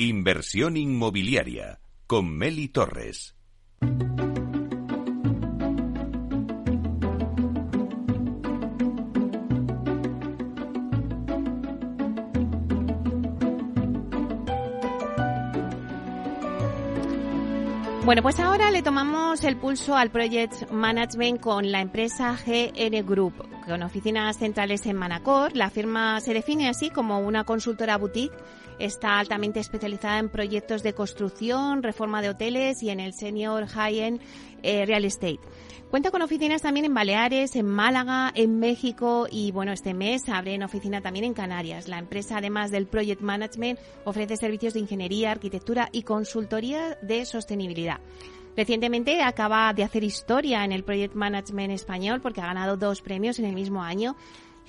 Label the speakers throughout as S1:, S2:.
S1: Inversión inmobiliaria con Meli Torres.
S2: Bueno, pues ahora le tomamos el pulso al Project Management con la empresa GN Group, con oficinas centrales en Manacor. La firma se define así como una consultora boutique. Está altamente especializada en proyectos de construcción, reforma de hoteles y en el senior high-end eh, real estate. Cuenta con oficinas también en Baleares, en Málaga, en México y bueno, este mes abre en oficina también en Canarias. La empresa, además del Project Management, ofrece servicios de ingeniería, arquitectura y consultoría de sostenibilidad. Recientemente acaba de hacer historia en el Project Management español porque ha ganado dos premios en el mismo año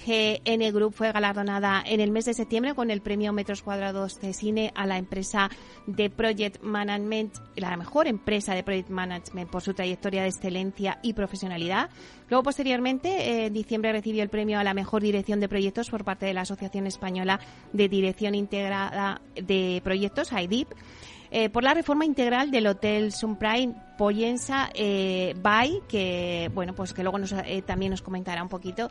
S2: GN Group fue galardonada en el mes de septiembre con el premio Metros Cuadrados de Cine a la empresa de Project Management, la mejor empresa de Project Management por su trayectoria de excelencia y profesionalidad. Luego, posteriormente, en diciembre recibió el premio a la mejor dirección de proyectos por parte de la Asociación Española de Dirección Integrada de Proyectos, AIDIP. Eh, por la reforma integral del Hotel Sunprime Poyensa eh, Bay, que bueno, pues que luego nos, eh, también nos comentará un poquito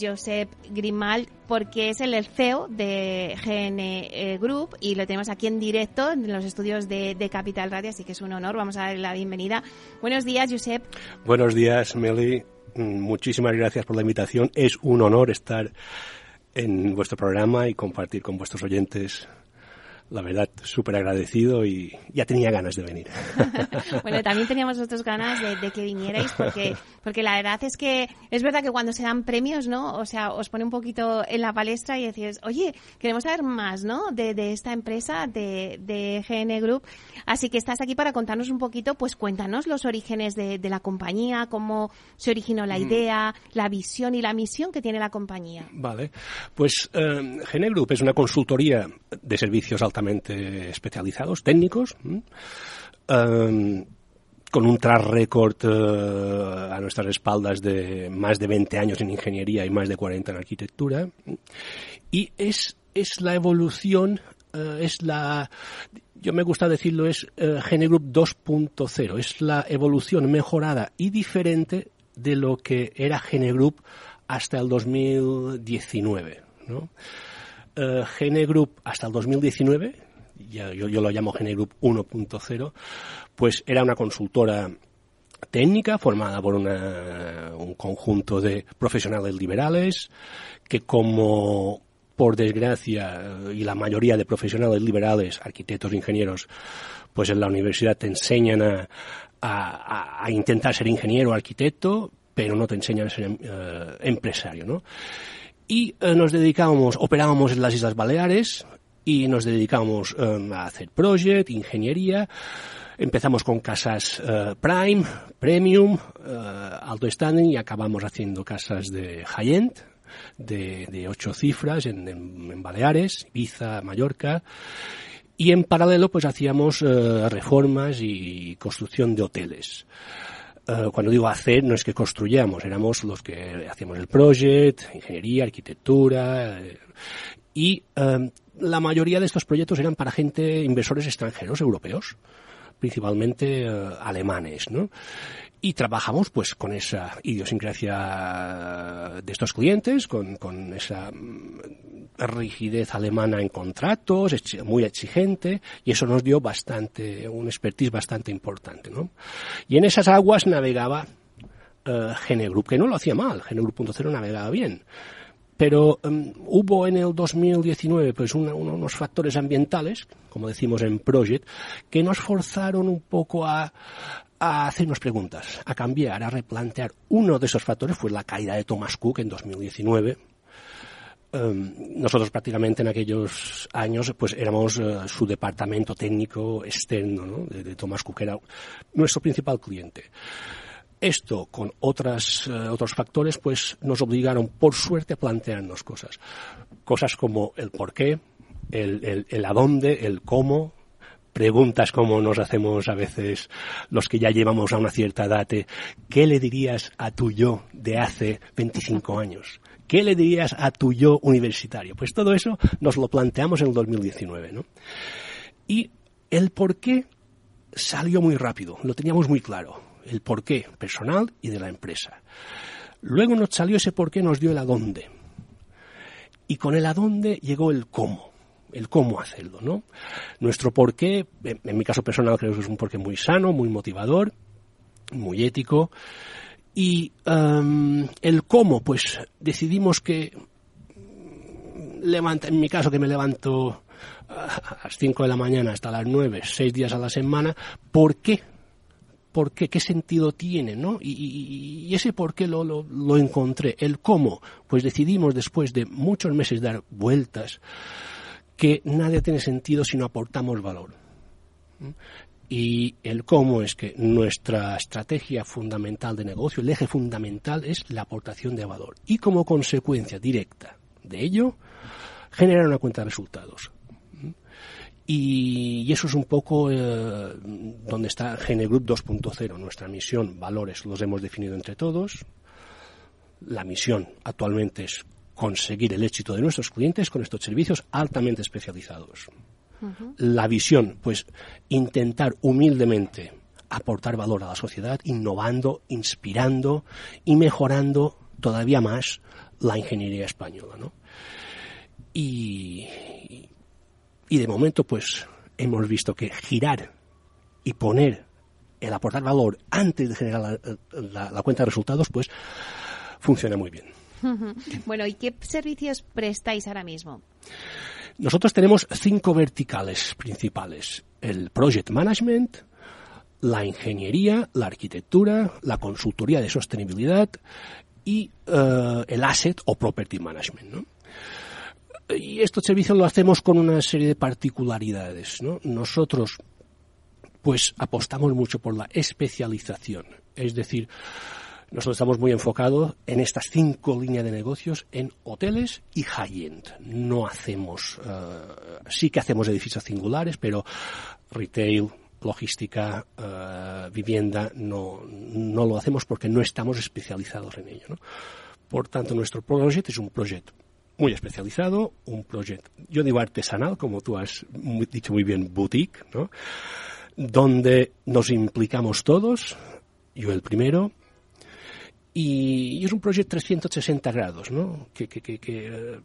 S2: Josep Grimal, porque es el CEO de GN Group y lo tenemos aquí en directo en los estudios de, Capital Radio, así que es un honor. Vamos a darle la bienvenida. Buenos días, Josep.
S3: Buenos días, Meli. Mm, muchísimas gracias por la invitación. Es un honor estar en vuestro programa y compartir con vuestros oyentes la verdad, súper agradecido y ya tenía ganas de venir.
S2: bueno, también teníamos nosotros ganas de, que vinierais porque, porque la verdad es que es verdad que cuando se dan premios, ¿no? O sea, os pone un poquito en la palestra y decís, oye, queremos saber más, ¿no? De, de esta empresa, de, de GN Group. Así que estás aquí para contarnos un poquito, pues cuéntanos los orígenes de, de la compañía, cómo se originó la mm. idea, la visión y la misión que tiene la compañía.
S3: Vale, pues eh, GN Group es una consultoría de servicios especializados, técnicos, em, con un track record eh, a nuestras espaldas de más de 20 años en ingeniería y más de 40 en arquitectura. Y es, es la evolución, eh, es la, yo me gusta decirlo, es uh, Group 2.0, es la evolución mejorada y diferente de lo que era Group hasta el 2019. ¿no? Uh, Gene Group hasta el 2019, ya, yo, lo llamo Gene Group 1.0, pues era una consultora técnica formada por una, un conjunto de profesionales liberales que como por desgracia y la mayoría de profesionales liberales, arquitectos, ingenieros, pues en la universidad te enseñan a, a, intentar ser ingeniero o arquitecto, pero no te enseñan a ser uh, empresario, ¿no? Y eh, nos dedicábamos, operábamos en las Islas Baleares y nos dedicábamos eh, a hacer project, ingeniería. Empezamos con casas eh, Prime, Premium, alto standing y acabamos haciendo casas de high-end, de, de, ocho cifras en, en, Baleares, Ibiza, Mallorca. Y en paralelo pues hacíamos reformas y construcción de hoteles. Eh, cuando digo hacer, no es que construyamos, éramos los que hacíamos el project, ingeniería, arquitectura, eh, y eh, la mayoría de estos proyectos eran para gente, inversores extranjeros, europeos, principalmente alemanes, ¿no? Y trabajamos pues con esa idiosincrasia de estos clientes, con, con esa mm, rigidez alemana en contratos, muy exigente, y eso nos dio bastante, un expertise bastante importante, ¿no? Y en esas aguas navegaba uh, Gene Group, que no lo hacía mal, Gene Group.0 navegaba bien. Pero um, hubo en el 2019 pues unos factores ambientales, como decimos en Project, que nos forzaron un poco a, a hacernos preguntas, a cambiar, a replantear. Uno de esos factores fue la caída de Thomas Cook en 2019. Em, nosotros prácticamente en aquellos años pues éramos eh, su departamento técnico externo de, Thomas Cook, era nuestro principal cliente. Esto con otras, eh, otros factores pues nos obligaron por suerte a plantearnos cosas. Cosas como el por qué, el, el, el a dónde, el cómo, preguntas como nos hacemos a veces los que ya llevamos a una cierta edad, ¿qué le dirías a tu yo de hace 25 años? ¿Qué le dirías a tu yo universitario? Pues todo eso nos lo planteamos en el 2019, ¿no? Y el por qué salió muy rápido, lo teníamos muy claro, el porqué personal y de la empresa. Luego nos salió ese por qué, nos dio el adónde. Y con el adónde llegó el cómo, el cómo hacerlo, ¿no? Nuestro porqué, en mi caso personal creo que es un porqué muy sano, muy motivador, muy ético. Y um, el cómo, pues decidimos que levanta, en mi caso que me levanto a las 5 de la mañana hasta las 9, 6 días a la semana, ¿por qué? ¿Por qué? ¿Qué sentido tiene? ¿no? Y, ese por qué lo, lo, encontré. El cómo, pues decidimos después de muchos meses dar vueltas que nada tiene sentido si no aportamos valor. Y el cómo es que nuestra estrategia fundamental de negocio, el eje fundamental es la aportación de valor. Y como consecuencia directa de ello, generar una cuenta de resultados. Y, eso es un poco eh, donde está Gene Group 2.0, nuestra misión, valores, los hemos definido entre todos. La misión actualmente es conseguir el éxito de nuestros clientes con estos servicios altamente especializados. La visión, pues intentar humildemente aportar valor a la sociedad, innovando, inspirando y mejorando todavía más la ingeniería española. ¿no? Y, y de momento, pues hemos visto que girar y poner el aportar valor antes de generar la, cuenta de resultados, pues funciona muy bien.
S2: Bueno, ¿y qué servicios prestáis ahora mismo?
S3: Nosotros tenemos cinco verticales principales. El Project Management, la ingeniería, la arquitectura, la consultoría de sostenibilidad y eh, el Asset o Property Management. y estos servicios lo hacemos con una serie de particularidades. ¿no? Nosotros, pues, apostamos mucho por la especialización. Es decir, nosotros estamos muy enfocados en estas cinco líneas de negocios en hoteles y high-end. No hacemos, uh, sí que hacemos edificios singulares, pero retail, logística, uh, vivienda, no, no lo hacemos porque no estamos especializados en ello. ¿no? Por tanto, nuestro proyecto es un proyecto muy especializado, un proyecto, yo digo artesanal, como tú has dicho muy bien, boutique, ¿no? donde nos implicamos todos, yo el primero, y, es un proyecto 360 grados, ¿no? Que, que, que, que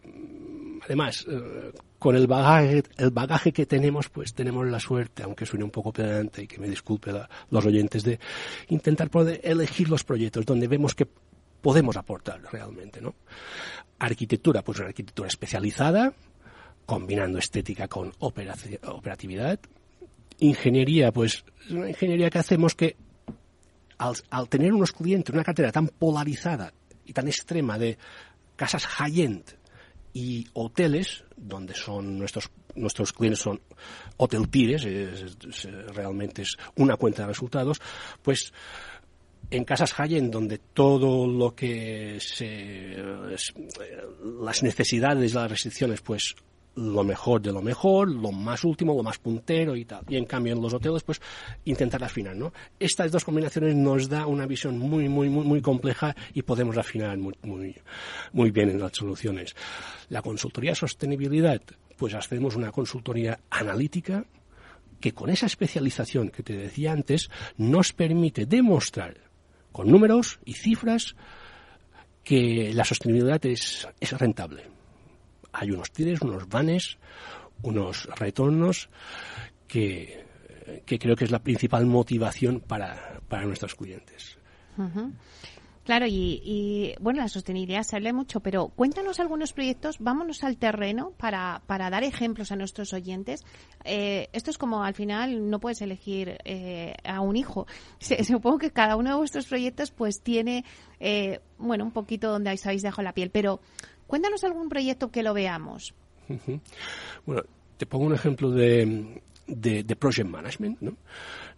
S3: además, eh, con el bagaje, el bagaje que tenemos, pues tenemos la suerte, aunque suene un poco pedante y que me disculpe los oyentes, de intentar poder elegir los proyectos donde vemos que podemos aportar realmente, ¿no? Arquitectura, pues una arquitectura especializada, combinando estética con operatividad. Ingeniería, pues es una ingeniería que hacemos que al, tener unos clientes, una cartera tan polarizada y tan extrema de casas high-end y hoteles, donde son nuestros nuestros clientes son hotel tires, realmente es una cuenta de resultados, pues en casas high donde todo lo que se, las necesidades, las restricciones, pues lo mejor de lo mejor, lo más último, lo más puntero y tal. Y en cambio en los hoteles, pues intentar afinar, ¿no? Estas dos combinaciones nos da una visión muy, muy, muy, muy compleja y podemos afinar muy, muy, muy bien en las soluciones. La consultoría sostenibilidad, pues hacemos una consultoría analítica que con esa especialización que te decía antes nos permite demostrar con números y cifras que la sostenibilidad es, es rentable. Hay unos tires, unos vanes, unos retornos que, que creo que es la principal motivación para, para nuestros clientes.
S2: Claro, y, bueno, la sostenibilidad se habla mucho, pero cuéntanos algunos proyectos, vámonos al terreno para, para dar ejemplos a nuestros oyentes. Eh, esto es como al final no puedes elegir eh, a un hijo. supongo que cada uno de vuestros proyectos pues tiene, eh, bueno, un poquito donde habéis dejado la piel, pero cuéntanos algún proyecto que lo veamos.
S3: Bueno, te pongo un ejemplo de, de, de project management.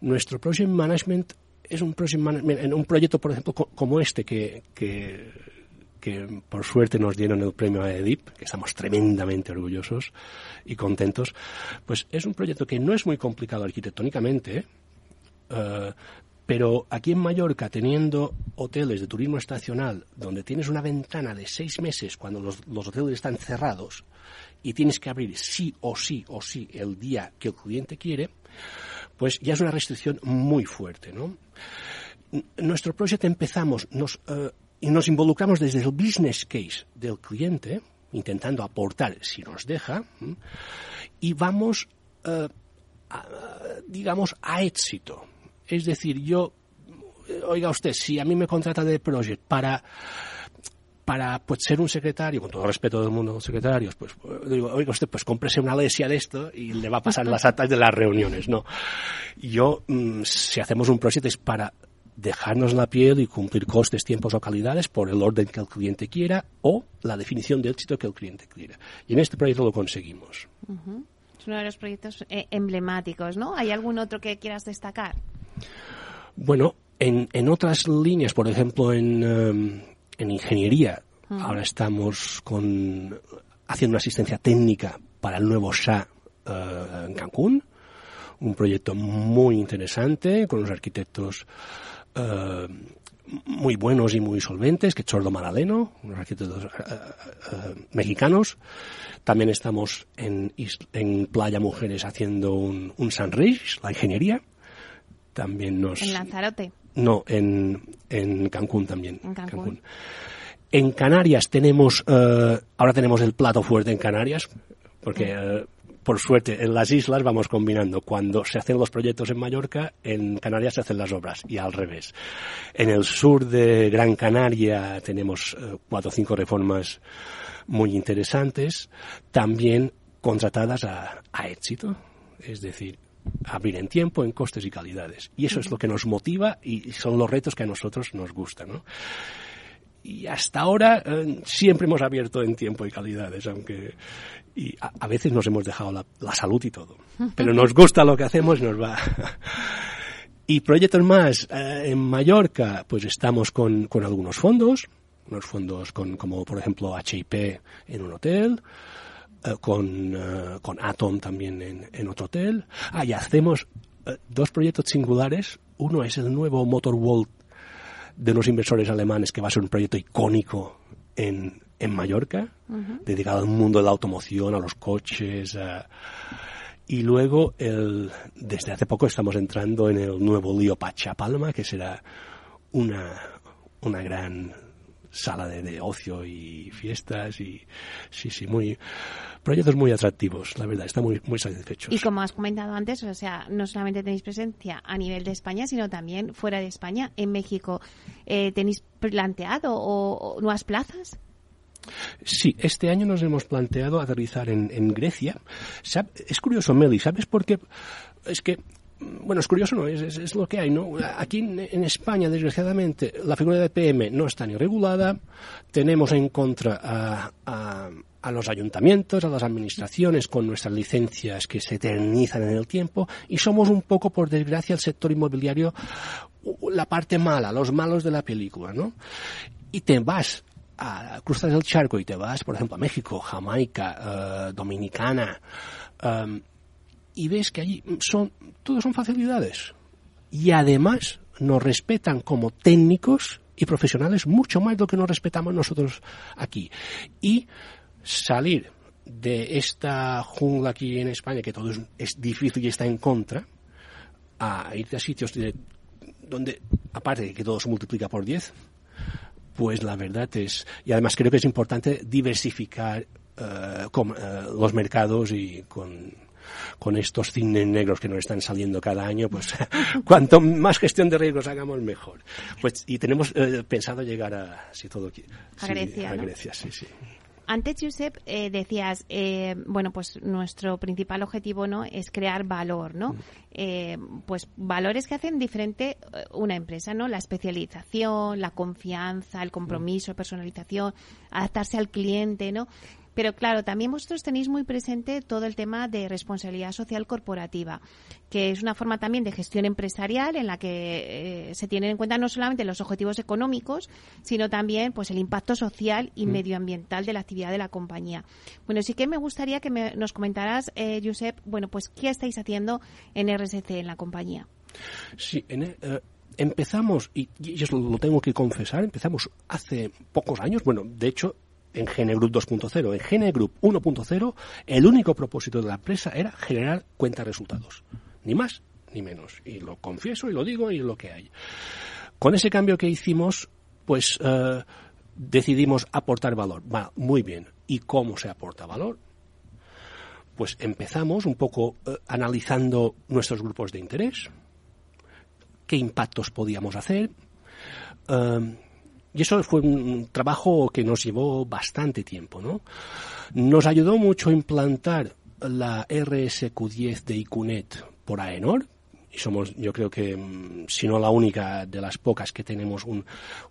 S3: Nuestro project management es un, en un proyecto, por ejemplo, como este, que, que, por suerte nos dieron el premio a EDIP, que estamos tremendamente orgullosos y contentos, pues es un proyecto que no es muy complicado arquitectónicamente, eh, pero aquí en Mallorca, teniendo hoteles de turismo estacional, donde tienes una ventana de seis meses cuando los, hoteles están cerrados, y tienes que abrir sí o sí o sí el día que el cliente quiere, pues ya es una restricción muy fuerte, ¿no? Nuestro proyecto empezamos eh, y nos involucramos desde el business case del cliente, intentando aportar si nos deja, y vamos, eh, digamos, a éxito. Es decir, yo, oiga usted, si a mí me contrata de project para para pues, ser un secretario, con todo respeto del mundo los secretarios, pues digo, oiga usted, pues cómprese una lesia de esto y le va a pasar las actas de las reuniones, ¿no? Yo, mm, si hacemos un proyecto es para dejarnos la piel y cumplir costes, tiempos o calidades por el orden que el cliente quiera o la definición de éxito que el cliente quiera. Y en este proyecto lo conseguimos.
S2: Es uno de los proyectos eh, emblemáticos, ¿no? ¿Hay algún otro que quieras destacar?
S3: Bueno, en, en otras líneas, por ejemplo, en, em, en ingeniería. Ahora estamos con, haciendo una asistencia técnica para el nuevo SA eh, en Cancún, un proyecto muy interesante con unos arquitectos eh, muy buenos y muy solventes, que Chordo Maraleno, unos arquitectos eh, mexicanos. También estamos en, en Playa Mujeres haciendo un, un Sunrise, la ingeniería. También nos...
S2: En Lanzarote.
S3: No, en, en Cancún también. En Cancún. En Canarias tenemos, eh, ahora tenemos el plato fuerte en Canarias, porque eh, por suerte en las islas vamos combinando. Cuando se hacen los proyectos en Mallorca, en Canarias se hacen las obras y al revés. En el sur de Gran Canaria tenemos eh, cuatro o cinco reformas muy interesantes, también contratadas a, a éxito. Es decir, abrir en tiempo, en costes y calidades. Y eso es lo que nos motiva y son los retos que a nosotros nos gustan. ¿no? Y hasta ahora eh, siempre hemos abierto en tiempo y calidades, aunque a, veces nos hemos dejado la, salud y todo. Pero nos gusta lo que hacemos y nos va. y proyectos más, eh, en Mallorca, pues estamos con, con algunos fondos, unos fondos con, como por ejemplo HIP en un hotel, con, eh, con Atom también en, en, otro hotel. Ah, y hacemos eh, dos proyectos singulares. Uno es el nuevo Motor World de unos inversores alemanes que va a ser un proyecto icónico en, en Mallorca, dedicado al mundo de la automoción, a los coches. y luego, el, desde hace poco estamos entrando en el nuevo Lío Pachapalma, que será una, una gran sala de, de, ocio y fiestas y sí, sí, muy proyectos muy atractivos, la verdad, estamos muy, muy satisfechos.
S2: Y como has comentado antes, o sea, no solamente tenéis presencia a nivel de España, sino también fuera de España, en México. Eh, ¿Tenéis planteado o, o nuevas plazas?
S3: Sí, este año nos hemos planteado aterrizar en, en Grecia. Es curioso, Meli, ¿sabes por qué? Es que bueno, es curioso, ¿no? Es, lo que hay, ¿no? Aquí en, España, desgraciadamente, la figura de PM no está ni regulada. Tenemos en contra a, a, los ayuntamientos, a las administraciones con nuestras licencias que se eternizan en el tiempo y somos un poco, por desgracia, el sector inmobiliario la parte mala, los malos de la película, ¿no? Y te vas a cruzar el charco y te vas, por ejemplo, a México, Jamaica, uh, Dominicana, um, y ves que allí son, todos son facilidades. Y además nos respetan como técnicos y profesionales mucho más de lo que nos respetamos nosotros aquí. Y salir de esta jungla aquí en España, que todo es, difícil y está en contra, a irte a sitios de, donde, aparte de que todo se multiplica por 10, pues la verdad es, y además creo que es importante diversificar uh, uh, los mercados y con con estos cines negros que nos están saliendo cada año, pues cuanto más gestión de riesgos hagamos, mejor. Pues, y tenemos eh, pensado llegar a, si todo
S2: a sí, Grecia.
S3: A Grecia, sí, sí.
S2: Antes, Josep, eh, decías, eh, bueno, pues nuestro principal objetivo no es crear valor, ¿no? Mm. Eh, pues valores que hacen diferente eh, una empresa, ¿no? La especialización, la confianza, el compromiso, mm. personalización, adaptarse al cliente, ¿no? Pero claro, también vosotros tenéis muy presente todo el tema de responsabilidad social corporativa, que es una forma también de gestión empresarial en la que eh, se tienen en cuenta no solamente los objetivos económicos, sino también pues el impacto social y mm. medioambiental de la actividad de la compañía. Bueno, sí que me gustaría que me, nos comentaras, eh, Josep, bueno, pues qué estáis haciendo en RSC en la compañía.
S3: Sí, en, uh, empezamos, y, y yo lo tengo que confesar, empezamos hace pocos años, bueno, de hecho, en Gene Group 2.0. En Gene Group 1.0, el único propósito de la empresa era generar cuentas resultados. Ni más ni menos. Y lo confieso y lo digo y lo que hay. Con ese cambio que hicimos, pues eh, decidimos aportar valor. Va, muy bien. ¿Y cómo se aporta valor? Pues empezamos un poco eh, analizando nuestros grupos de interés, qué impactos podíamos hacer. Eh, y eso fue un trabajo que nos llevó bastante tiempo, ¿no? Nos ayudó mucho a implantar la RSQ10 de ICUNET por AENOR, y somos, yo creo que, mm, si no la única de las pocas que tenemos un,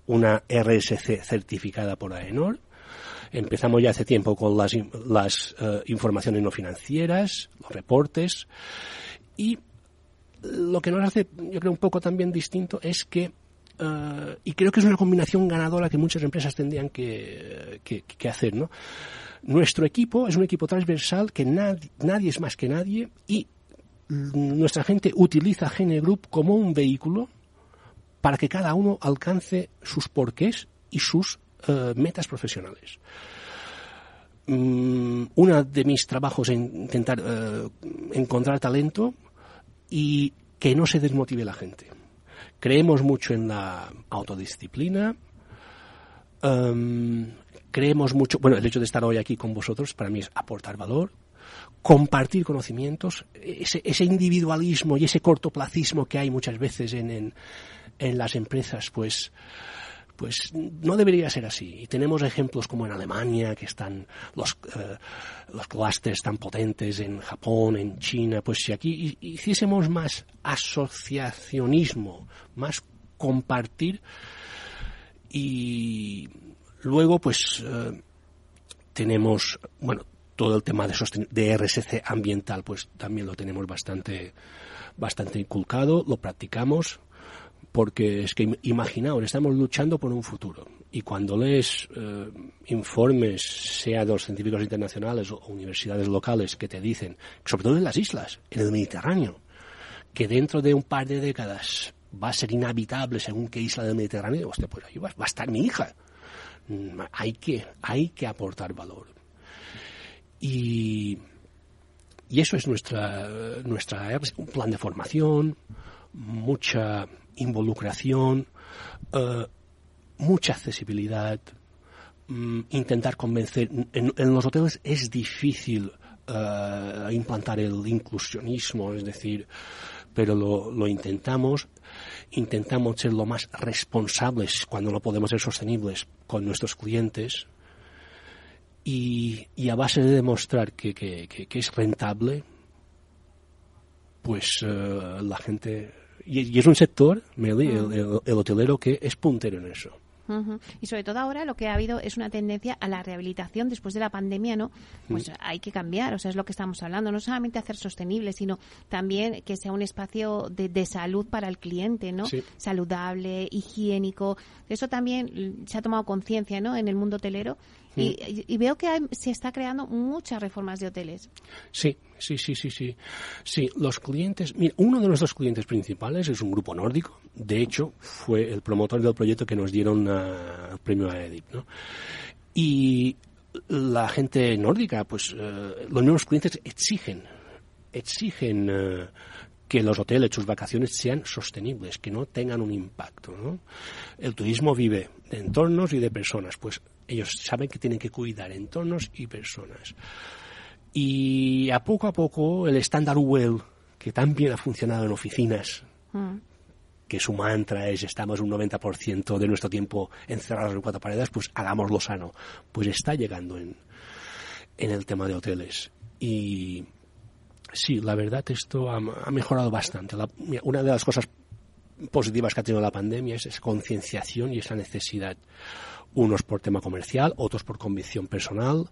S3: una RSC certificada por AENOR. Empezamos ya hace tiempo con las, las eh, informaciones no financieras, los reportes, y lo que nos hace, yo creo, un poco también distinto es que Uh, y creo que es una combinación ganadora que muchas empresas tendrían que, hacer, ¿no? Nuestro equipo es un equipo transversal que nadie, es más que nadie y nuestra gente utiliza Gene Group como un vehículo para que cada uno alcance sus porqués y sus uh, metas profesionales. Um, uno de mis trabajos es intentar uh, encontrar talento y que no se desmotive la gente Creemos mucho en la autodisciplina. Um, creemos mucho, bueno, el hecho de estar hoy aquí con vosotros para mí es aportar valor, compartir conocimientos, ese, ese individualismo y ese cortoplacismo que hay muchas veces en, en, en las empresas, pues pues no debería ser así. Y tenemos ejemplos como en Alemania, que están los, eh, los tan potentes, en Japón, en China. Pues si aquí hiciésemos más asociacionismo, más compartir, y luego pues eh, tenemos, bueno, todo el tema de, de RSC ambiental, pues también lo tenemos bastante, bastante inculcado, lo practicamos porque es que imaginaos, estamos luchando por un futuro y cuando lees eh, informes, sea de los científicos internacionales o universidades locales que te dicen, sobre todo en las islas, en el Mediterráneo, que dentro de un par de décadas va a ser inhabitable según qué isla del Mediterráneo, hostia, pues ahí va, va a estar mi hija. Mm, hay que, hay que aportar valor. Y, y eso es nuestra, nuestra un plan de formación, mucha involucración, uh, mucha accesibilidad, um, intentar convencer. En, los hoteles es difícil uh, implantar el inclusionismo, es decir, pero lo, lo, intentamos. Intentamos ser lo más responsables cuando no podemos ser sostenibles con nuestros clientes. Y, y a base de demostrar que, que, que, que es rentable, pues uh, la gente y, y, es un sector, Meli, el, el, el, hotelero, que es puntero en eso.
S2: Uh -huh. Y sobre todo ahora lo que ha habido es una tendencia a la rehabilitación después de la pandemia, ¿no? Pues uh -huh. hay que cambiar, o sea, es lo que estamos hablando, no solamente hacer sostenible, sino también que sea un espacio de, de salud para el cliente, ¿no?
S3: Sí.
S2: Saludable, higiénico. Eso también se ha tomado conciencia, ¿no? En el mundo hotelero y, y, veo que hay, se está creando muchas reformas de hoteles.
S3: Sí, sí, sí, sí, sí. Sí, los clientes, mira, uno de nuestros clientes principales es un grupo nórdico. De hecho, fue el promotor del proyecto que nos dieron uh, el premio a EDIP, ¿no? Y la gente nórdica, pues uh, los nuevos clientes exigen, exigen uh, que los hoteles, sus vacaciones sean sostenibles, que no tengan un impacto. ¿no? El turismo vive de entornos y de personas, pues ellos saben que tienen que cuidar entornos y personas. Y a poco a poco el estándar Well, que tan bien ha funcionado en oficinas, mm. que su mantra es estamos un 90% de nuestro tiempo encerrados en cuatro paredes, pues hagámoslo sano. Pues está llegando en, en el tema de hoteles. Y sí, la verdad esto ha, ha mejorado bastante. La, una de las cosas positivas que ha tenido la pandemia es esa concienciación y esa necesidad. Unos por tema comercial, otros por convicción personal,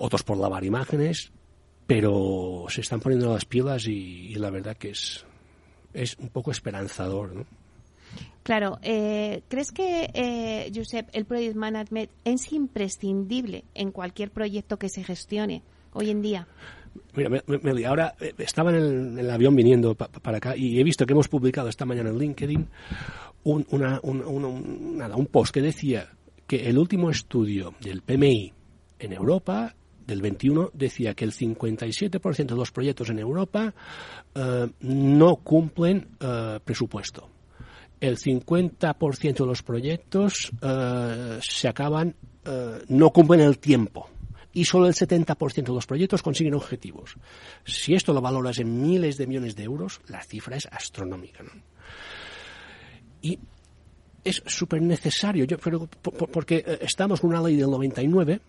S3: otros por lavar imágenes, pero se están poniendo las pilas y, y la verdad que es, es un poco esperanzador, ¿no?
S2: Claro, eh, ¿crees que, eh, Josep, el Project Management es imprescindible en cualquier proyecto que se gestione hoy en día?
S3: Mira, me, me, ahora eh, estaba en el, en el avión viniendo pa, para acá y he visto que hemos publicado esta mañana en LinkedIn un, una, un, un, un, nada, un post que decía que el último estudio del PMI en Europa del 21 decía que el 57% de los proyectos en Europa eh, no cumplen eh, presupuesto. El 50% de los proyectos eh, se acaban, no cumplen el tiempo y solo el 70% de los proyectos consiguen objetivos. Si esto lo valoras en miles de millones de euros, la cifra es astronómica. Y es súper necesario, yo creo, porque estamos con una ley del 99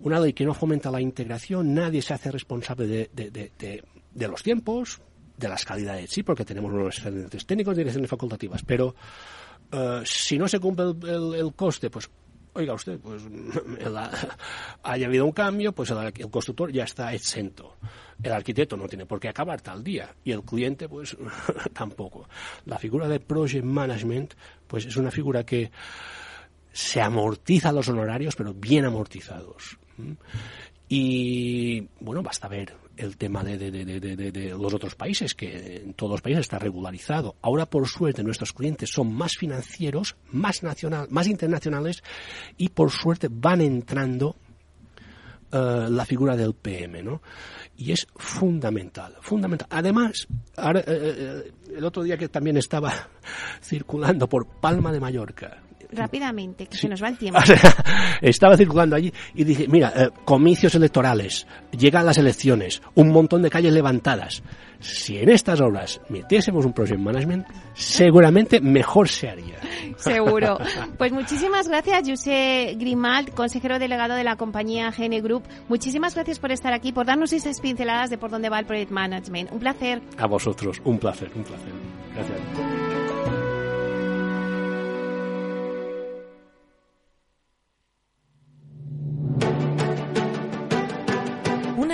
S3: una ley que no fomenta la integración, nadie se hace responsable de, los tiempos, de las calidades, sí, porque tenemos unos excelentes técnicos de direcciones facultativas, pero eh, si no se cumple el, coste, pues oiga usted, pues haya habido un cambio, pues el, el, constructor ya está exento. El arquitecto no tiene por qué acabar tal día y el cliente, pues tampoco. La figura de project management, pues es una figura que se amortiza los honorarios, pero bien amortizados. Y bueno, basta ver el tema de, los otros países, que en todos los países está regularizado. Ahora, por suerte, nuestros clientes son más financieros, más, nacional, más internacionales y por suerte van entrando eh, la figura del PM, ¿no? Y es fundamental, fundamental. Además, eh, eh, el otro día que también estaba circulando por Palma de Mallorca,
S2: rápidamente, que se nos va el tiempo.
S3: Estaba circulando allí y dije, mira, eh, comicios electorales, llegan las elecciones, un montón de calles levantadas. Si en estas obras metiésemos un project management, seguramente mejor se haría.
S2: Seguro. Pues muchísimas gracias, José Grimald, consejero delegado de la compañía GN Group. Muchísimas gracias por estar aquí, por darnos esas pinceladas de por dónde va el project management. Un placer.
S3: A vosotros, un placer, un placer. Gracias.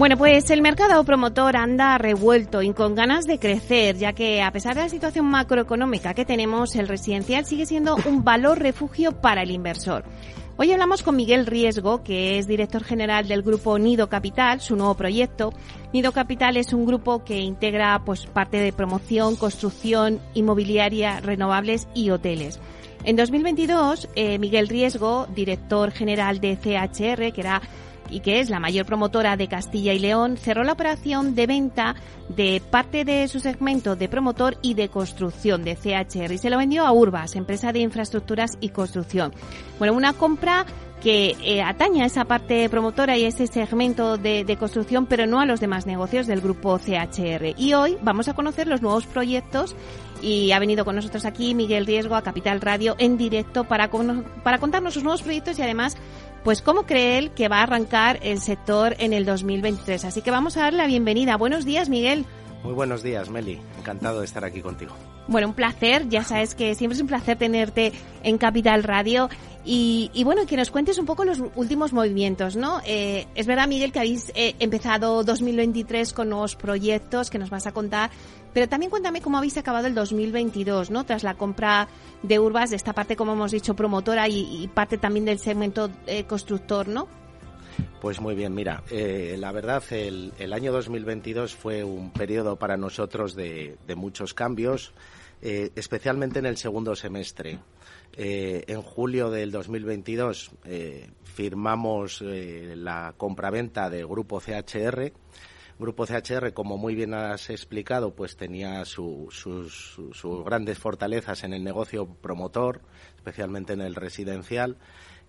S2: Bueno, pues el mercado promotor anda revuelto y con ganas de crecer, ya que a pesar de la situación macroeconómica que tenemos, el residencial sigue siendo un valor refugio para el inversor. Hoy hablamos con Miguel Riesgo, que es director general del grupo Nido Capital, su nuevo proyecto. Nido Capital es un grupo que integra pues parte de promoción, construcción, inmobiliaria, renovables y hoteles. En 2022, eh, Miguel Riesgo, director general de CHR, que era y que es la mayor promotora de Castilla y León, cerró la operación de venta de parte de su segmento de promotor y de construcción de CHR y se lo vendió a Urbas, empresa de infraestructuras y construcción. Bueno, una compra que eh, ataña a esa parte promotora y ese segmento de, de, construcción, pero no a los demás negocios del grupo CHR. Y hoy vamos a conocer los nuevos proyectos y ha venido con nosotros aquí Miguel Riesgo a Capital Radio en directo para, para contarnos sus nuevos proyectos y además pues cómo cree él que va a arrancar el sector en el 2023. Así que vamos a darle la bienvenida. Buenos días, Miguel.
S4: Muy buenos días, Meli. Encantado de estar aquí contigo.
S2: Bueno, un placer. Ya sabes que siempre es un placer tenerte en Capital Radio. Y, bueno, que nos cuentes un poco los últimos movimientos, ¿no? Eh, es verdad, Miguel, que habéis eh, empezado 2023 con nuevos proyectos que nos vas a contar, pero también cuéntame cómo habéis acabado el 2022, ¿no? Tras la compra de Urbas, de esta parte, como hemos dicho, promotora y, y parte también del segmento eh, constructor, ¿no?
S4: Pues muy bien, mira, eh, la verdad el, el, año 2022 fue un periodo para nosotros de, muchos cambios, eh, especialmente en el segundo semestre. Eh, en julio del 2022 eh, firmamos la compraventa de Grupo CHR. Grupo CHR, como muy bien has explicado, pues tenía su, sus, sus grandes fortalezas en el negocio promotor, especialmente en el residencial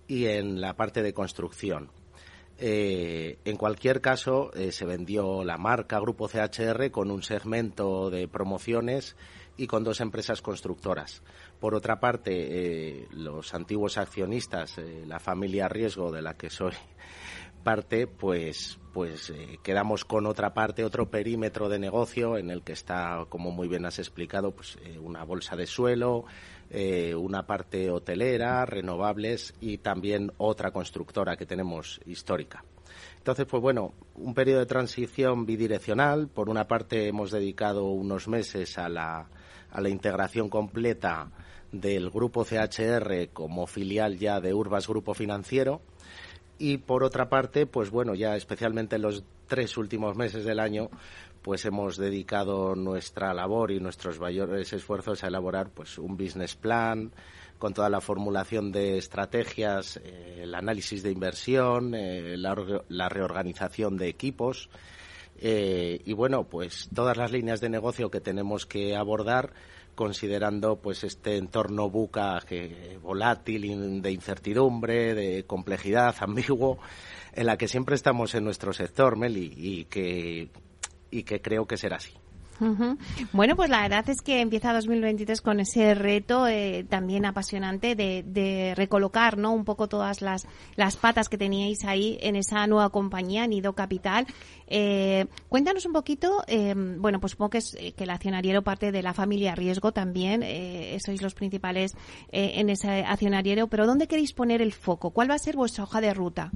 S4: y en la parte de construcción. Eh, en cualquier caso, eh, se vendió la marca Grupo CHR con un segmento de promociones y con dos empresas constructoras. Por otra parte, eh, los antiguos accionistas, la familia Riesgo de la que soy parte, pues, pues quedamos con otra parte, otro perímetro de negocio en el que está, como muy bien has explicado, pues una bolsa de suelo, eh, una parte hotelera, renovables y también otra constructora que tenemos histórica. Entonces, pues bueno, un periodo de transición bidireccional. Por una parte, hemos dedicado unos meses a la, a la integración completa del grupo CHR como filial ya de Urbas Grupo Financiero y por otra parte, pues bueno, ya especialmente en los tres últimos meses del año, pues hemos dedicado nuestra labor y nuestros mayores esfuerzos a elaborar pues un business plan con toda la formulación de estrategias, eh, el análisis de inversión, eh, la, reorganización de equipos eh, y bueno, pues todas las líneas de negocio que tenemos que abordar considerando pues este entorno buca que, volátil, de incertidumbre, de complejidad, ambiguo, en la que siempre estamos en nuestro sector, Meli, y que, y que creo que será así.
S2: Bueno, pues la verdad es que empieza 2023 con ese reto eh, también apasionante de, de, recolocar, ¿no? Un poco todas las, las patas que teníais ahí en esa nueva compañía, Nido Capital. Eh, cuéntanos un poquito, eh, bueno, pues supongo que, es, que el accionariero parte de la familia Riesgo también, eh, sois los principales eh, en ese accionariero, pero ¿dónde queréis poner el foco? ¿Cuál va a ser vuestra hoja de ruta?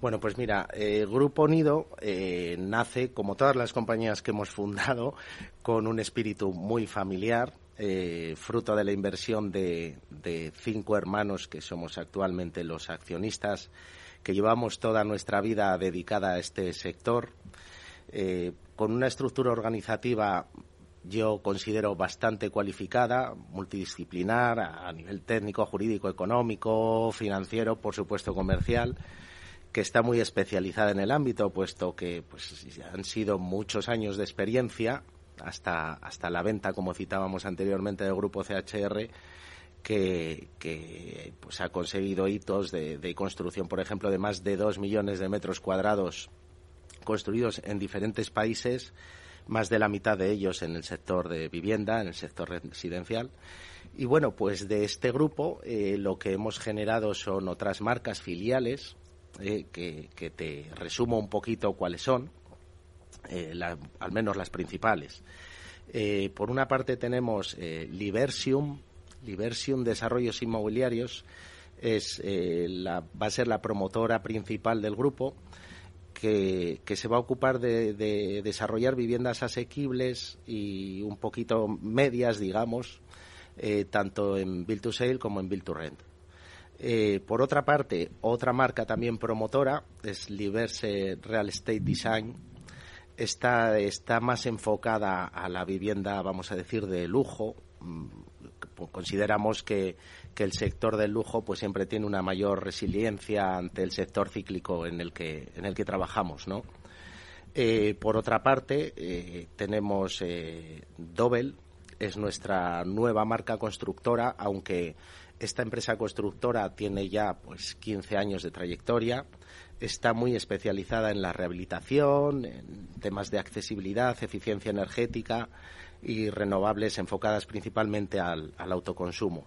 S4: Bueno, pues mira, el Grupo Nido eh, nace, como todas las compañías que hemos fundado, con un espíritu muy familiar, eh, fruto de la inversión de, de, cinco hermanos que somos actualmente los accionistas, que llevamos toda nuestra vida dedicada a este sector, eh, con una estructura organizativa yo considero bastante cualificada, multidisciplinar, a nivel técnico, jurídico, económico, financiero, por supuesto comercial que está muy especializada en el ámbito, puesto que pues, han sido muchos años de experiencia hasta, hasta la venta, como citábamos anteriormente, del grupo CHR, que, que pues, ha conseguido hitos de, construcción, por ejemplo, de más de dos millones de metros cuadrados construidos en diferentes países, más de la mitad de ellos en el sector de vivienda, en el sector residencial. Y bueno, pues de este grupo eh, lo que hemos generado son otras marcas filiales eh, que, que, te resumo un poquito cuáles son, eh, al menos las principales. Eh, por una parte tenemos Libersium, Libersium Desarrollos Inmobiliarios, es, la, va a ser la promotora principal del grupo, que, se va a ocupar de, desarrollar viviendas asequibles y un poquito medias, digamos, tanto en Build to Sale como en Build to Rent. Por otra parte, otra marca también promotora es Liberse Real Estate Design, está, está más enfocada a la vivienda, vamos a decir, de lujo. Mm, consideramos que, el sector del lujo pues siempre tiene una mayor resiliencia ante el sector cíclico en el que, en el que trabajamos, ¿no? Eh, por otra parte, eh, tenemos eh, Dobel, es nuestra nueva marca constructora, aunque esta empresa constructora tiene ya pues 15 años de trayectoria está muy especializada en la rehabilitación, en temas de accesibilidad, eficiencia energética y renovables enfocadas principalmente al, autoconsumo.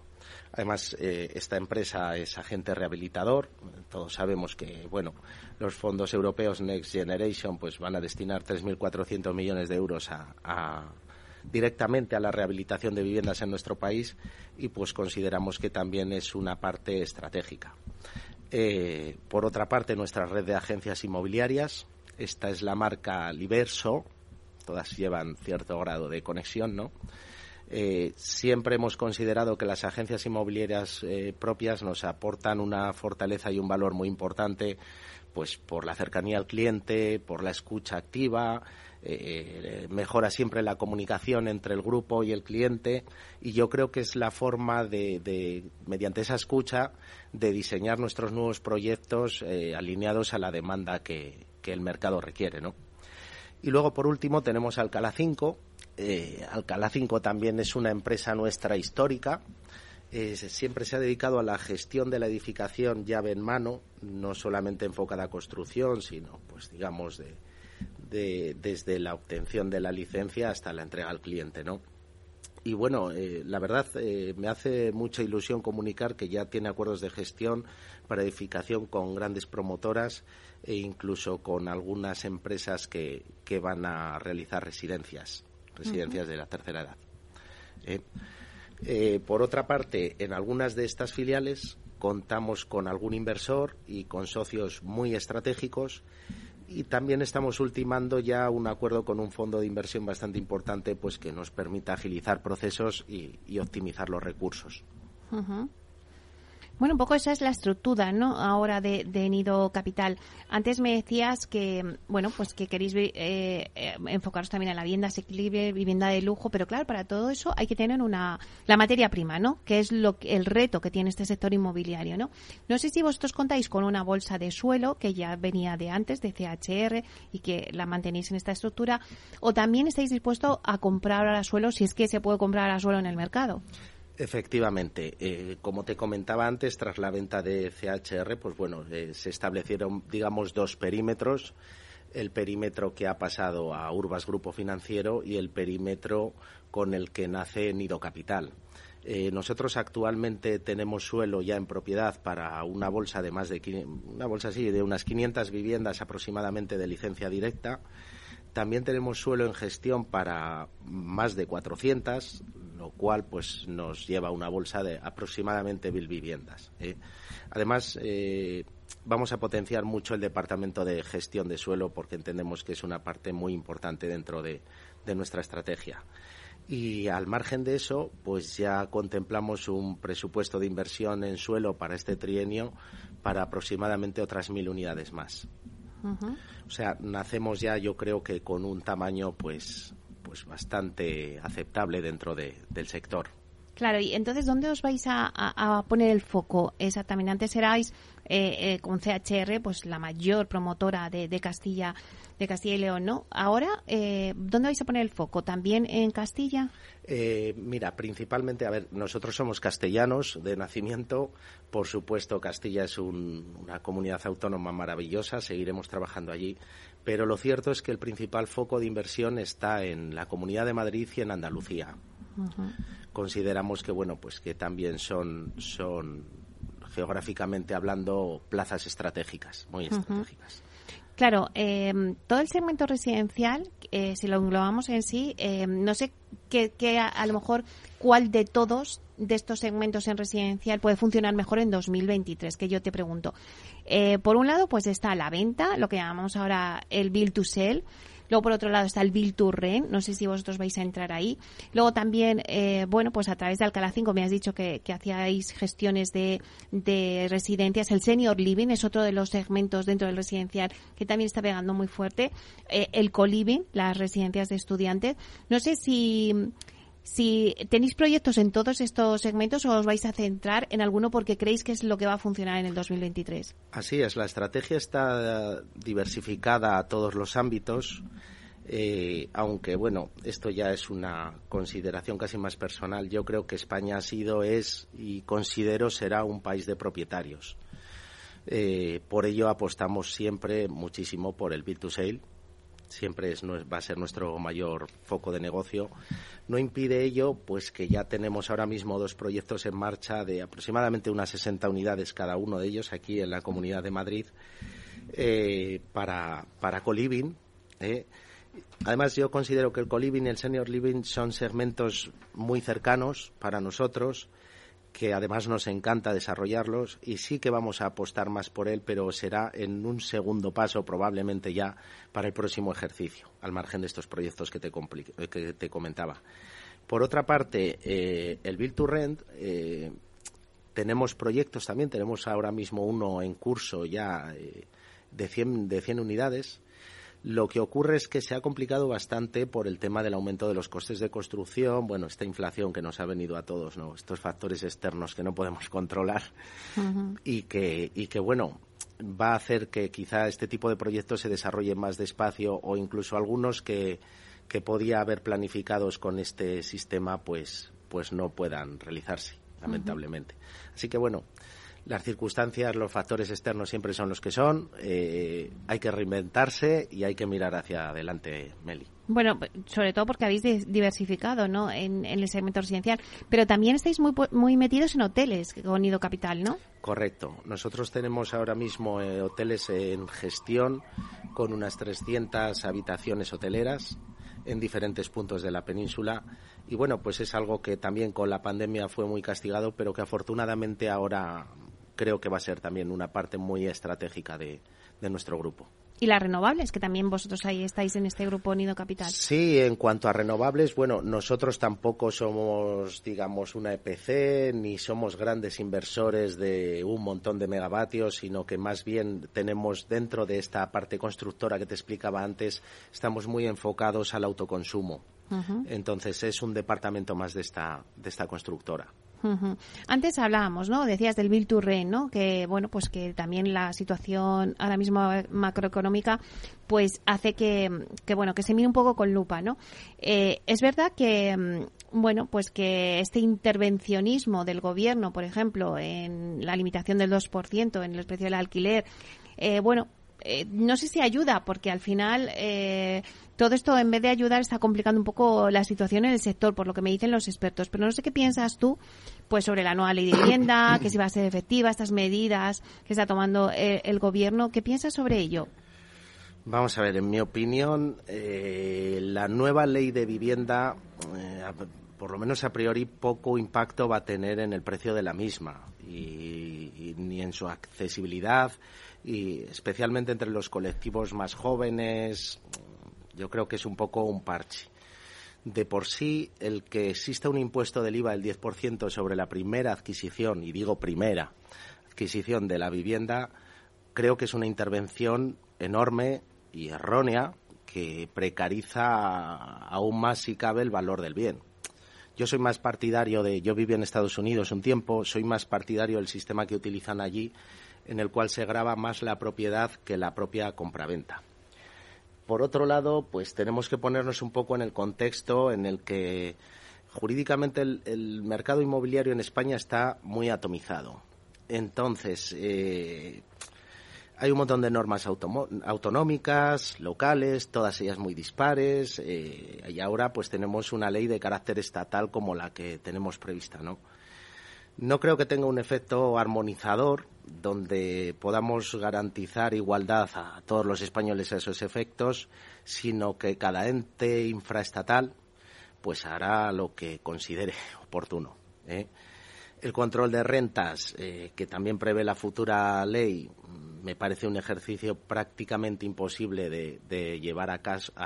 S4: Además, eh, esta empresa es agente rehabilitador. Todos sabemos que, bueno, los fondos europeos Next Generation pues van a destinar 3.400 millones de euros a, directamente a la rehabilitación de viviendas en nuestro país y pues consideramos que también es una parte estratégica. Eh, por otra parte, nuestra red de agencias inmobiliarias. Esta es la marca Liberso. Todas llevan cierto grado de conexión, ¿no? Eh, siempre hemos considerado que las agencias inmobiliarias eh, propias nos aportan una fortaleza y un valor muy importante, pues por la cercanía al cliente, por la escucha activa, eh, mejora siempre la comunicación entre el grupo y el cliente y yo creo que es la forma de, mediante esa escucha, de diseñar nuestros nuevos proyectos eh, alineados a la demanda que, el mercado requiere, ¿no? Y luego, por último, tenemos Alcalá 5. Eh, Alcalá 5 también es una empresa nuestra histórica. siempre se ha dedicado a la gestión de la edificación llave en mano, no solamente enfocada a construcción, sino, pues digamos, de, desde la obtención de la licencia hasta la entrega al cliente, ¿no? Y bueno, eh, la verdad eh, me hace mucha ilusión comunicar que ya tiene acuerdos de gestión para edificación con grandes promotoras e incluso con algunas empresas que, que van a realizar residencias, residencias de la tercera edad. ¿eh? por otra parte, en algunas de estas filiales contamos con algún inversor y con socios muy estratégicos y también estamos ultimando ya un acuerdo con un fondo de inversión bastante importante pues que nos permita agilizar procesos y, optimizar los recursos.
S2: Bueno, un poco esa es la estructura, ¿no? Ahora de, Nido Capital. Antes me decías que, bueno, pues que queréis eh, eh, enfocaros también en la vivienda asequible, vivienda de lujo, pero claro, para todo eso hay que tener una la materia prima, ¿no? Que es lo el reto que tiene este sector inmobiliario, ¿no? No sé si vosotros contáis con una bolsa de suelo que ya venía de antes, de CHR, y que la mantenéis en esta estructura, o también estáis dispuestos a comprar ahora suelo si es que se puede comprar a suelo en el mercado.
S4: Efectivamente, eh, como te comentaba antes, tras la venta de CHR, pues bueno, eh, se establecieron, digamos, dos perímetros. El perímetro que ha pasado a Urbas Grupo Financiero y el perímetro con el que nace Nido Capital. Eh, nosotros actualmente tenemos suelo ya en propiedad para una bolsa de más de una bolsa así de unas 500 viviendas aproximadamente de licencia directa. También tenemos suelo en gestión para más de 400, lo cual pues nos lleva a una bolsa de aproximadamente mil viviendas. ¿eh? Además, eh, vamos a potenciar mucho el departamento de gestión de suelo porque entendemos que es una parte muy importante dentro de, nuestra estrategia. Y al margen de eso, pues ya contemplamos un presupuesto de inversión en suelo para este trienio para aproximadamente otras mil unidades más. O sea, nacemos ya, yo creo que con un tamaño, pues, pues bastante aceptable dentro del sector.
S2: Claro, y entonces, ¿dónde os vais a, poner el foco exactamente? Antes erais eh, eh, con CHR, pues la mayor promotora de, Castilla de Castilla y León, ¿no? Ahora, eh, ¿dónde vais a poner el foco? ¿También en Castilla?
S4: mira, principalmente, a ver, nosotros somos castellanos de nacimiento. Por supuesto, Castilla es una comunidad autónoma maravillosa. Seguiremos trabajando allí. Pero lo cierto es que el principal foco de inversión está en la Comunidad de Madrid y en Andalucía. Consideramos que bueno, pues que también son son geográficamente hablando plazas estratégicas, muy estratégicas.
S2: Claro, eh, todo el segmento residencial, eh, si lo englobamos en sí, eh, no sé qué, qué a, a, lo mejor cuál de todos de estos segmentos en residencial puede funcionar mejor en 2023, que yo te pregunto. Eh, por un lado, pues está la venta, lo que llamamos ahora el bill to sell, Luego, por otro lado, está el Rent. No sé si vosotros vais a entrar ahí. Luego también, eh, bueno, pues a través de Alcalá 5 me has dicho que, que hacíais gestiones de, de, residencias. El Senior Living es otro de los segmentos dentro del residencial que también está pegando muy fuerte. Eh, el Co-Living, las residencias de estudiantes. No sé si si tenéis proyectos en todos estos segmentos o os vais a centrar en alguno porque creéis que es lo que va a funcionar en el 2023.
S4: Así es, la estrategia está diversificada a todos los ámbitos. Eh, aunque bueno, esto ya es una consideración casi más personal, yo creo que España ha sido, es y considero será un país de propietarios. Eh, por ello apostamos siempre muchísimo por el Build to Sale, siempre es, va a ser nuestro mayor foco de negocio. No impide ello, pues que ya tenemos ahora mismo dos proyectos en marcha de aproximadamente unas 60 unidades cada uno de ellos aquí en la Comunidad de Madrid eh, para, para coliving. Eh. Además, yo considero que el coliving y el senior living son segmentos muy cercanos para nosotros que además nos encanta desarrollarlos y sí que vamos a apostar más por él, pero será en un segundo paso probablemente ya para el próximo ejercicio, al margen de estos proyectos que te, que te comentaba. Por otra parte, eh, el Build to Rent, eh, tenemos proyectos también, tenemos ahora mismo uno en curso ya eh, de, 100, de 100 unidades lo que ocurre es que se ha complicado bastante por el tema del aumento de los costes de construcción, bueno, esta inflación que nos ha venido a todos, ¿no? Estos factores externos que no podemos controlar uh -huh. y que y que bueno, va a hacer que quizá este tipo de proyectos se desarrollen más despacio o incluso algunos que que podía haber planificados con este sistema pues pues no puedan realizarse, lamentablemente. Uh -huh. Así que bueno, las circunstancias, los factores externos siempre son los que son. Eh, hay que reinventarse y hay que mirar hacia adelante, Meli.
S2: Bueno, sobre todo porque habéis diversificado ¿no? en, en el segmento residencial, pero también estáis muy, muy metidos en hoteles con Nido Capital, ¿no?
S4: Correcto. Nosotros tenemos ahora mismo eh, hoteles en gestión con unas 300 habitaciones hoteleras en diferentes puntos de la península y bueno, pues es algo que también con la pandemia fue muy castigado, pero que afortunadamente ahora creo que va a ser también una parte muy estratégica de, de nuestro grupo.
S2: Y las renovables, que también vosotros ahí estáis en este grupo Nido Capital.
S4: Sí, en cuanto a renovables, bueno, nosotros tampoco somos, digamos, una EPC, ni somos grandes inversores de un montón de megavatios, sino que más bien tenemos dentro de esta parte constructora que te explicaba antes, estamos muy enfocados al autoconsumo. Uh -huh. Entonces es un departamento más de esta, de esta constructora.
S2: Antes hablábamos, ¿no? Decías del Bill to ¿no? Que, bueno, pues que también la situación ahora mismo macroeconómica pues hace que, que bueno, que se mire un poco con lupa, ¿no? Eh, es verdad que, bueno, pues que este intervencionismo del gobierno, por ejemplo, en la limitación del 2% en el precio del alquiler, eh, bueno, eh, no sé si ayuda, porque al final eh, todo esto, en vez de ayudar, está complicando un poco la situación en el sector, por lo que me dicen los expertos. Pero no sé qué piensas tú pues sobre la nueva ley de vivienda, que si va a ser efectiva, estas medidas que está tomando el, el gobierno. ¿Qué piensas sobre ello?
S4: Vamos a ver, en mi opinión, eh, la nueva ley de vivienda, eh, por lo menos a priori, poco impacto va a tener en el precio de la misma y, y ni en su accesibilidad y especialmente entre los colectivos más jóvenes, yo creo que es un poco un parche. De por sí, el que exista un impuesto del IVA del 10% sobre la primera adquisición, y digo primera adquisición de la vivienda, creo que es una intervención enorme y errónea que precariza aún más, si cabe, el valor del bien. Yo soy más partidario de, yo viví en Estados Unidos un tiempo, soy más partidario del sistema que utilizan allí, en el cual se graba más la propiedad que la propia compraventa. Por otro lado, pues tenemos que ponernos un poco en el contexto en el que jurídicamente el, mercado inmobiliario en España está muy Entonces, eh, hay un montón de normas autonómicas, locales, todas ellas muy dispares, eh, y ahora pues tenemos una ley de carácter estatal como la que tenemos prevista, ¿no? No creo que tenga un efecto armonizador, donde podamos garantizar igualdad a todos los españoles a esos efectos, sino que cada ente infraestatal pues hará lo que considere oportuno. ¿eh? El control de rentas, eh, que también prevé la futura ley, me parece un ejercicio prácticamente imposible de, llevar a,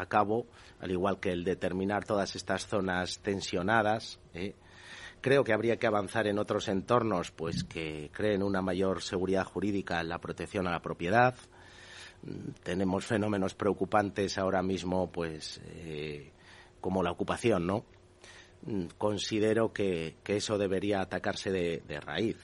S4: cabo, al igual que el determinar todas estas zonas tensionadas. ¿eh? Creo que habría que avanzar en otros entornos, pues que creen una mayor seguridad jurídica en la protección a la propiedad. Tenemos fenómenos preocupantes ahora mismo, pues eh, como la ocupación, ¿no? Considero que, eso debería atacarse de raíz.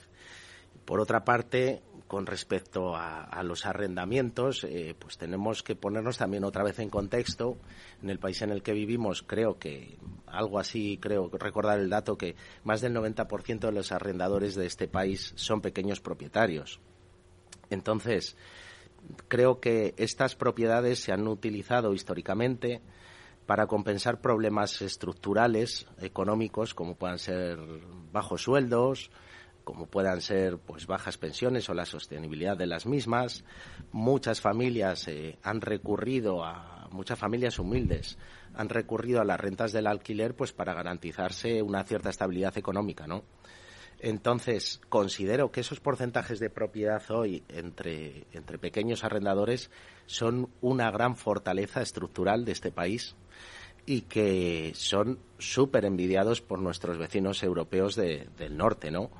S4: Por otra parte, con respecto a, los arrendamientos, eh, pues tenemos que ponernos también otra vez en contexto. En el país en el que vivimos, creo que algo así, creo recordar el dato que más del 90% de los arrendadores de este país son pequeños propietarios. Entonces, creo que estas propiedades se han utilizado históricamente para compensar problemas estructurales económicos como puedan ser bajos sueldos, como puedan ser pues bajas pensiones o la sostenibilidad de las mismas. Muchas familias eh, han recurrido a muchas familias humildes han recurrido a las rentas del alquiler pues para garantizarse una cierta estabilidad económica, ¿no? Entonces, considero que esos porcentajes de propiedad hoy entre, entre pequeños arrendadores son una gran fortaleza estructural de este país y que son súper envidiados por nuestros vecinos europeos del norte, ¿no?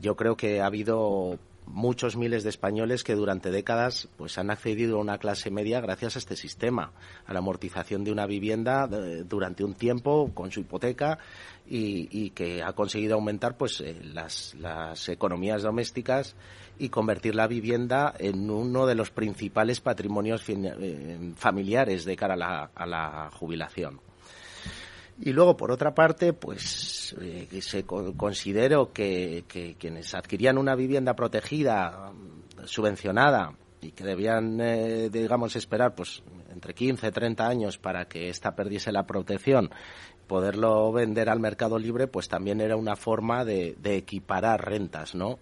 S4: Yo creo que ha habido muchos miles de españoles que durante décadas pues han accedido a una clase media gracias a este sistema, a la amortización de una vivienda durante un tiempo con su hipoteca y, que ha conseguido aumentar pues eh, las, economías domésticas y convertir la vivienda en uno de los principales patrimonios eh, familiares de cara a la jubilación. Y luego, por otra parte, pues eh, se considero que, quienes adquirían una vivienda protegida, subvencionada, y que debían, eh, digamos, esperar pues entre 15 y 30 años para que ésta perdiese la protección, poderlo vender al mercado libre, pues también era una forma de, equiparar rentas, ¿no? O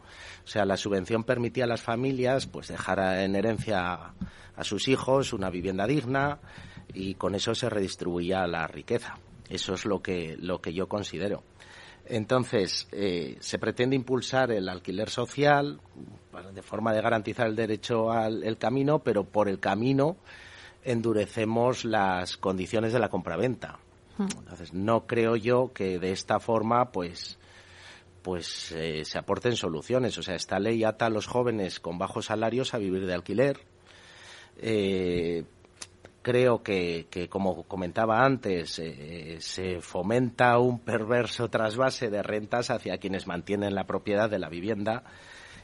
S4: sea, la subvención permitía a las familias pues dejar en herencia a sus hijos una vivienda digna y con eso se redistribuía la riqueza. Eso es lo que, lo que yo considero. Entonces, eh, se pretende impulsar el alquiler social de forma de garantizar el derecho al el camino, pero por el camino endurecemos las condiciones de la compraventa. Hmm. Entonces, no creo yo que de esta forma, pues, pues eh, se aporten soluciones. O sea, esta ley ata a los jóvenes con bajos salarios a vivir de alquiler. Eh, creo que, como comentaba antes, eh, se fomenta un perverso trasvase de rentas hacia quienes mantienen la propiedad de la vivienda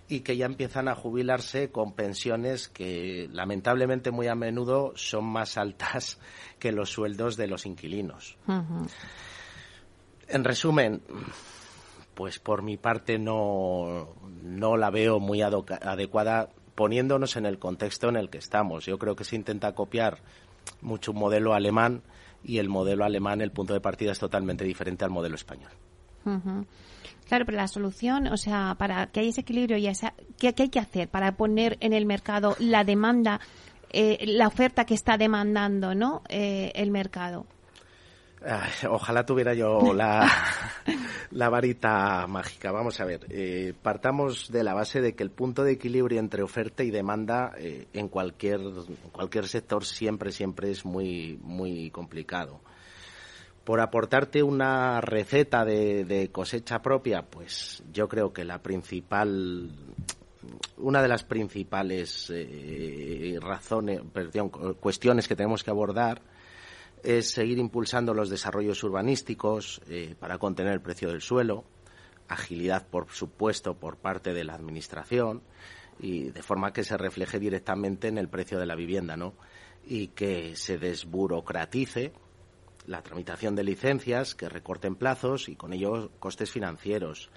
S4: y que ya empiezan a jubilarse con pensiones que lamentablemente muy a menudo son más altas que los sueldos de los inquilinos. En resumen, pues por mi parte no, no la veo muy adecuada poniéndonos en el contexto en el que estamos. Yo creo que se intenta copiar mucho un modelo alemán y el modelo alemán, el punto de partida es totalmente diferente al modelo español.
S2: Claro, pero la solución, o sea, para que haya ese equilibrio, y esa, ¿qué, hay que hacer para poner en el mercado la demanda, eh, la oferta que está demandando ¿no? Eh, el mercado?
S4: Ojalá tuviera yo la, la, varita mágica. Vamos a ver, eh, partamos de la base de que el punto de equilibrio entre oferta y demanda eh, en cualquier, cualquier sector siempre, siempre es muy, muy complicado. Por aportarte una receta de, cosecha propia, pues yo creo que la principal una de las principales eh, razones, perdón, cuestiones que tenemos que abordar es seguir impulsando los desarrollos urbanísticos eh, para contener el precio del suelo, agilidad, por supuesto, por parte de la Administración y de forma que se refleje directamente en el precio de la vivienda, ¿no? Y que se desburocratice la tramitación de licencias, que recorten plazos y con ello costes financieros.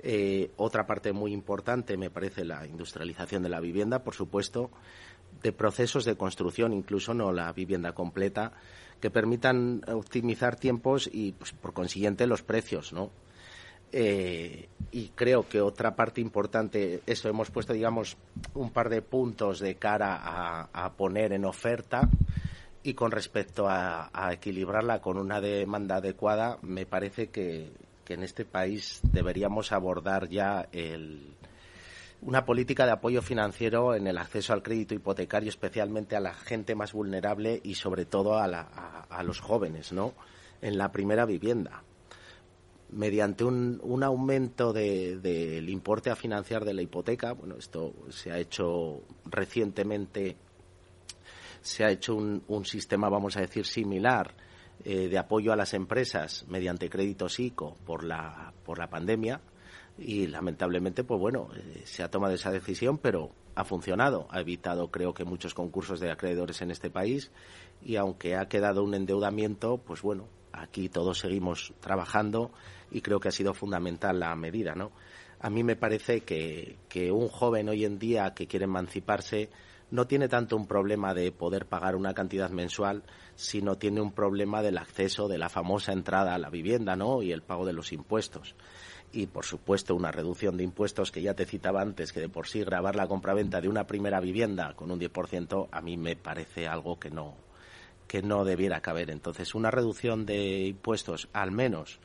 S4: Eh, otra parte muy importante me parece la industrialización de la vivienda, por supuesto, de procesos de construcción, incluso no la vivienda completa, que permitan optimizar tiempos y, pues, por consiguiente, los precios, ¿no? Eh, y creo que otra parte importante, eso hemos puesto, digamos, un par de puntos de cara a, poner en oferta y con respecto a, equilibrarla con una demanda adecuada, me parece que, en este país deberíamos abordar ya una política de apoyo financiero en el acceso al crédito hipotecario, especialmente a la gente más vulnerable y sobre todo a, a los jóvenes, ¿no? En la primera vivienda mediante un, un aumento del de, importe a financiar de la hipoteca, bueno, esto se ha hecho recientemente, se ha hecho un, un sistema, vamos a decir, similar eh, de apoyo a las empresas mediante créditos ICO por la, por la pandemia y lamentablemente, pues bueno, eh, se ha tomado esa decisión, pero ha funcionado, ha evitado creo que muchos concursos de acreedores en este país y aunque ha quedado un endeudamiento, pues bueno, aquí todos seguimos trabajando y creo que ha sido fundamental la medida, ¿no? A mí me parece que, que un joven hoy en día que quiere emanciparse no tiene tanto un problema de poder pagar una cantidad mensual, sino tiene un problema del acceso de la famosa entrada a la vivienda, ¿no? Y el pago de los impuestos. Y, por supuesto, una reducción de impuestos que ya te citaba antes, que de por sí grabar la compraventa de una primera vivienda con un 10%, a mí me parece algo que no, que no debiera caber. Entonces, una reducción de impuestos, al menos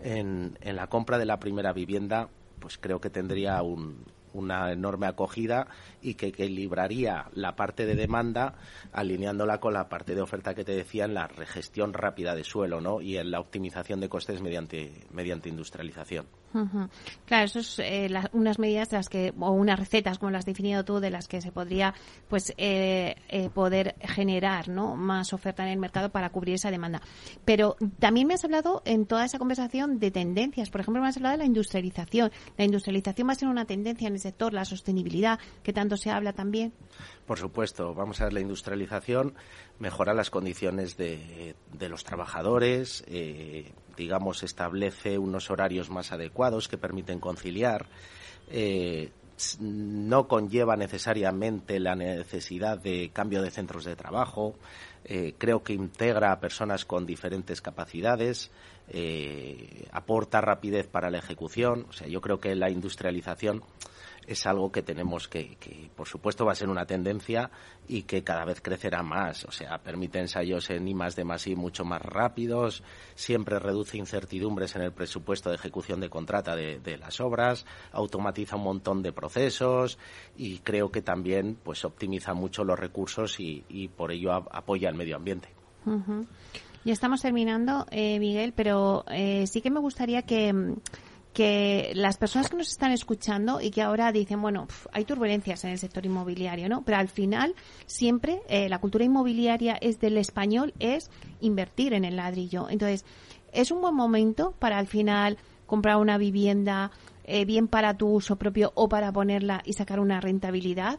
S4: en, en la compra de la primera vivienda, pues creo que tendría un, una enorme acogida y que equilibraría la parte de demanda alineándola con la parte de oferta que te decía en la regestión rápida de suelo ¿no? y en la optimización de costes mediante, mediante industrialización.
S2: Claro, eso es eh, unas medidas de las que, o unas recetas, como las has definido tú, de las que se podría pues eh, eh, poder generar ¿no? más oferta en el mercado para cubrir esa demanda. Pero también me has hablado en toda esa conversación de tendencias. Por ejemplo, me has hablado de la industrialización. La industrialización va a ser una tendencia en ese sector, la sostenibilidad, que tanto se habla también.
S4: Por supuesto, vamos a ver la industrialización, mejora las condiciones de, los trabajadores, eh, digamos, establece unos horarios más adecuados que permiten conciliar. Eh, no conlleva necesariamente la necesidad de cambio de centros de trabajo. Eh, creo que integra a personas con diferentes capacidades, aporta rapidez para la ejecución. O sea, yo creo que la industrialización es algo que tenemos que, que, por supuesto, va a ser una tendencia y que cada vez crecerá más. O sea, permite ensayos en I más de más I mucho más rápidos, siempre reduce incertidumbres en el presupuesto de ejecución de contrata de, las obras, automatiza un montón de procesos y creo que también pues optimiza mucho los recursos y, por ello apoya el medio ambiente.
S2: Ya estamos terminando, eh, Miguel, pero eh, sí que me gustaría que que las personas que nos están escuchando y que ahora dicen, bueno, hay turbulencias en el sector inmobiliario, ¿no? Pero al final, siempre eh, la cultura inmobiliaria es del español, es invertir en el ladrillo. Entonces, es un buen momento para al final comprar una vivienda eh, bien para tu uso propio o para ponerla y sacar una rentabilidad.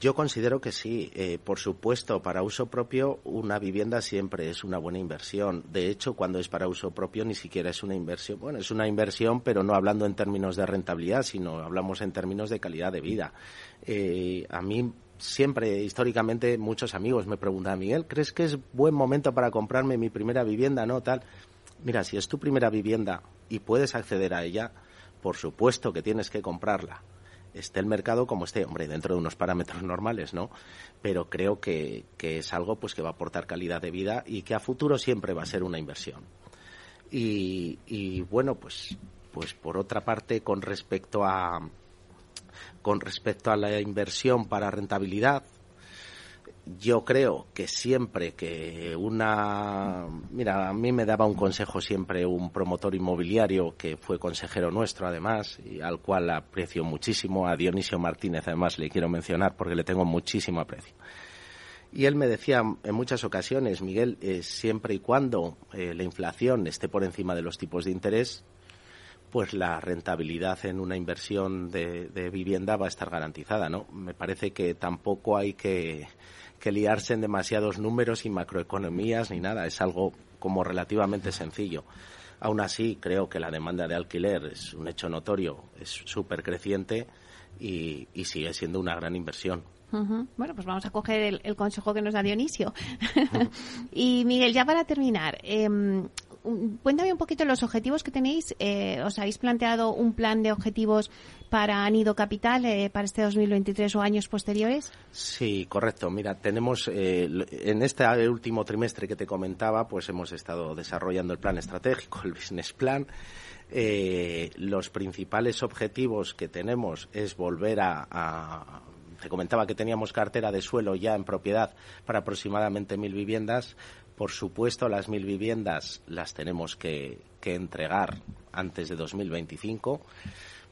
S4: Yo considero que sí. Eh, por supuesto, para uso propio, una vivienda siempre es una buena inversión. De hecho, cuando es para uso propio, ni siquiera es una inversión. Bueno, es una inversión, pero no hablando en términos de rentabilidad, sino hablamos en términos de calidad de vida. Eh, a mí siempre, históricamente, muchos amigos me preguntan, Miguel, ¿crees que es buen momento para comprarme mi primera vivienda? No, tal. Mira, si es tu primera vivienda y puedes acceder a ella, por supuesto que tienes que comprarla esté el mercado como esté, hombre, dentro de unos parámetros normales, ¿no? Pero creo que, es algo pues que va a aportar calidad de vida y que a futuro siempre va a ser una inversión. Y, y bueno, pues, pues por otra parte, con respecto a con respecto a la inversión para rentabilidad, yo creo que siempre que una. Mira, a mí me daba un consejo siempre un promotor inmobiliario que fue consejero nuestro, además, y al cual aprecio muchísimo. A Dionisio Martínez, además, le quiero mencionar porque le tengo muchísimo aprecio. Y él me decía en muchas ocasiones, Miguel, eh, siempre y cuando eh, la inflación esté por encima de los tipos de interés, pues la rentabilidad en una inversión de, de vivienda va a estar garantizada, ¿no? Me parece que tampoco hay que que liarse en demasiados números y macroeconomías ni nada. Es algo como relativamente sencillo. Aún así, creo que la demanda de alquiler es un hecho notorio, es súper creciente y, sigue siendo una gran inversión.
S2: Bueno, pues vamos a coger el, consejo que nos da Dionisio. y Miguel, ya para terminar, em, cuéntame un poquito los objetivos que tenéis. Eh, ¿Os habéis planteado un plan de objetivos para Nido Capital eh, para este 2023 o años posteriores?
S4: Sí, correcto. Mira, tenemos en este último trimestre que te comentaba, pues hemos estado desarrollando el plan estratégico, el business plan. los principales objetivos que tenemos es volver a te comentaba que teníamos cartera de suelo ya en propiedad para aproximadamente mil viviendas. Por supuesto, las mil viviendas las tenemos que, entregar antes de 2025.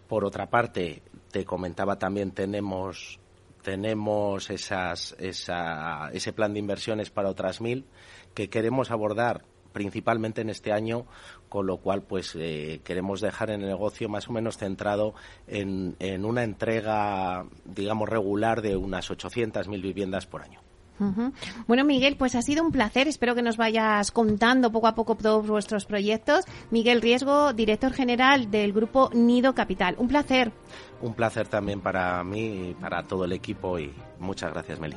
S4: Por otra parte, te comentaba también tenemos tenemos ese plan de inversiones para otras mil que queremos abordar principalmente en este año, con lo cual pues eh, queremos dejar el negocio más o menos centrado en, en una entrega, digamos, regular de unas 800.000 viviendas por año.
S2: Bueno, Miguel, pues ha sido un placer. Espero que nos vayas contando poco a poco todos vuestros proyectos. Miguel Riesgo, director general del grupo Nido Capital. Un placer.
S4: Un placer también para mí y para todo el equipo y muchas gracias, Meli.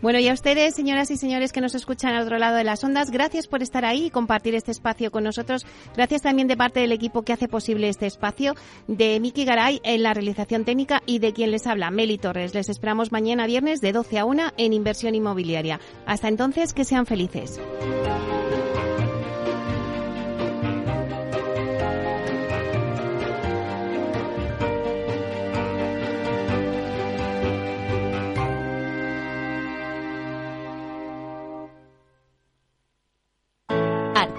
S2: Bueno, y a ustedes, señoras y señores que nos escuchan al otro lado de las ondas, gracias por estar ahí y compartir este espacio con nosotros. Gracias también de parte del equipo que hace posible este espacio, de Miki Garay en la realización técnica y de quien les habla, Meli Torres. Les esperamos mañana viernes de 12 a 1 en Inversión Inmobiliaria. Hasta entonces, que sean felices.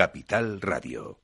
S1: Capital Radio.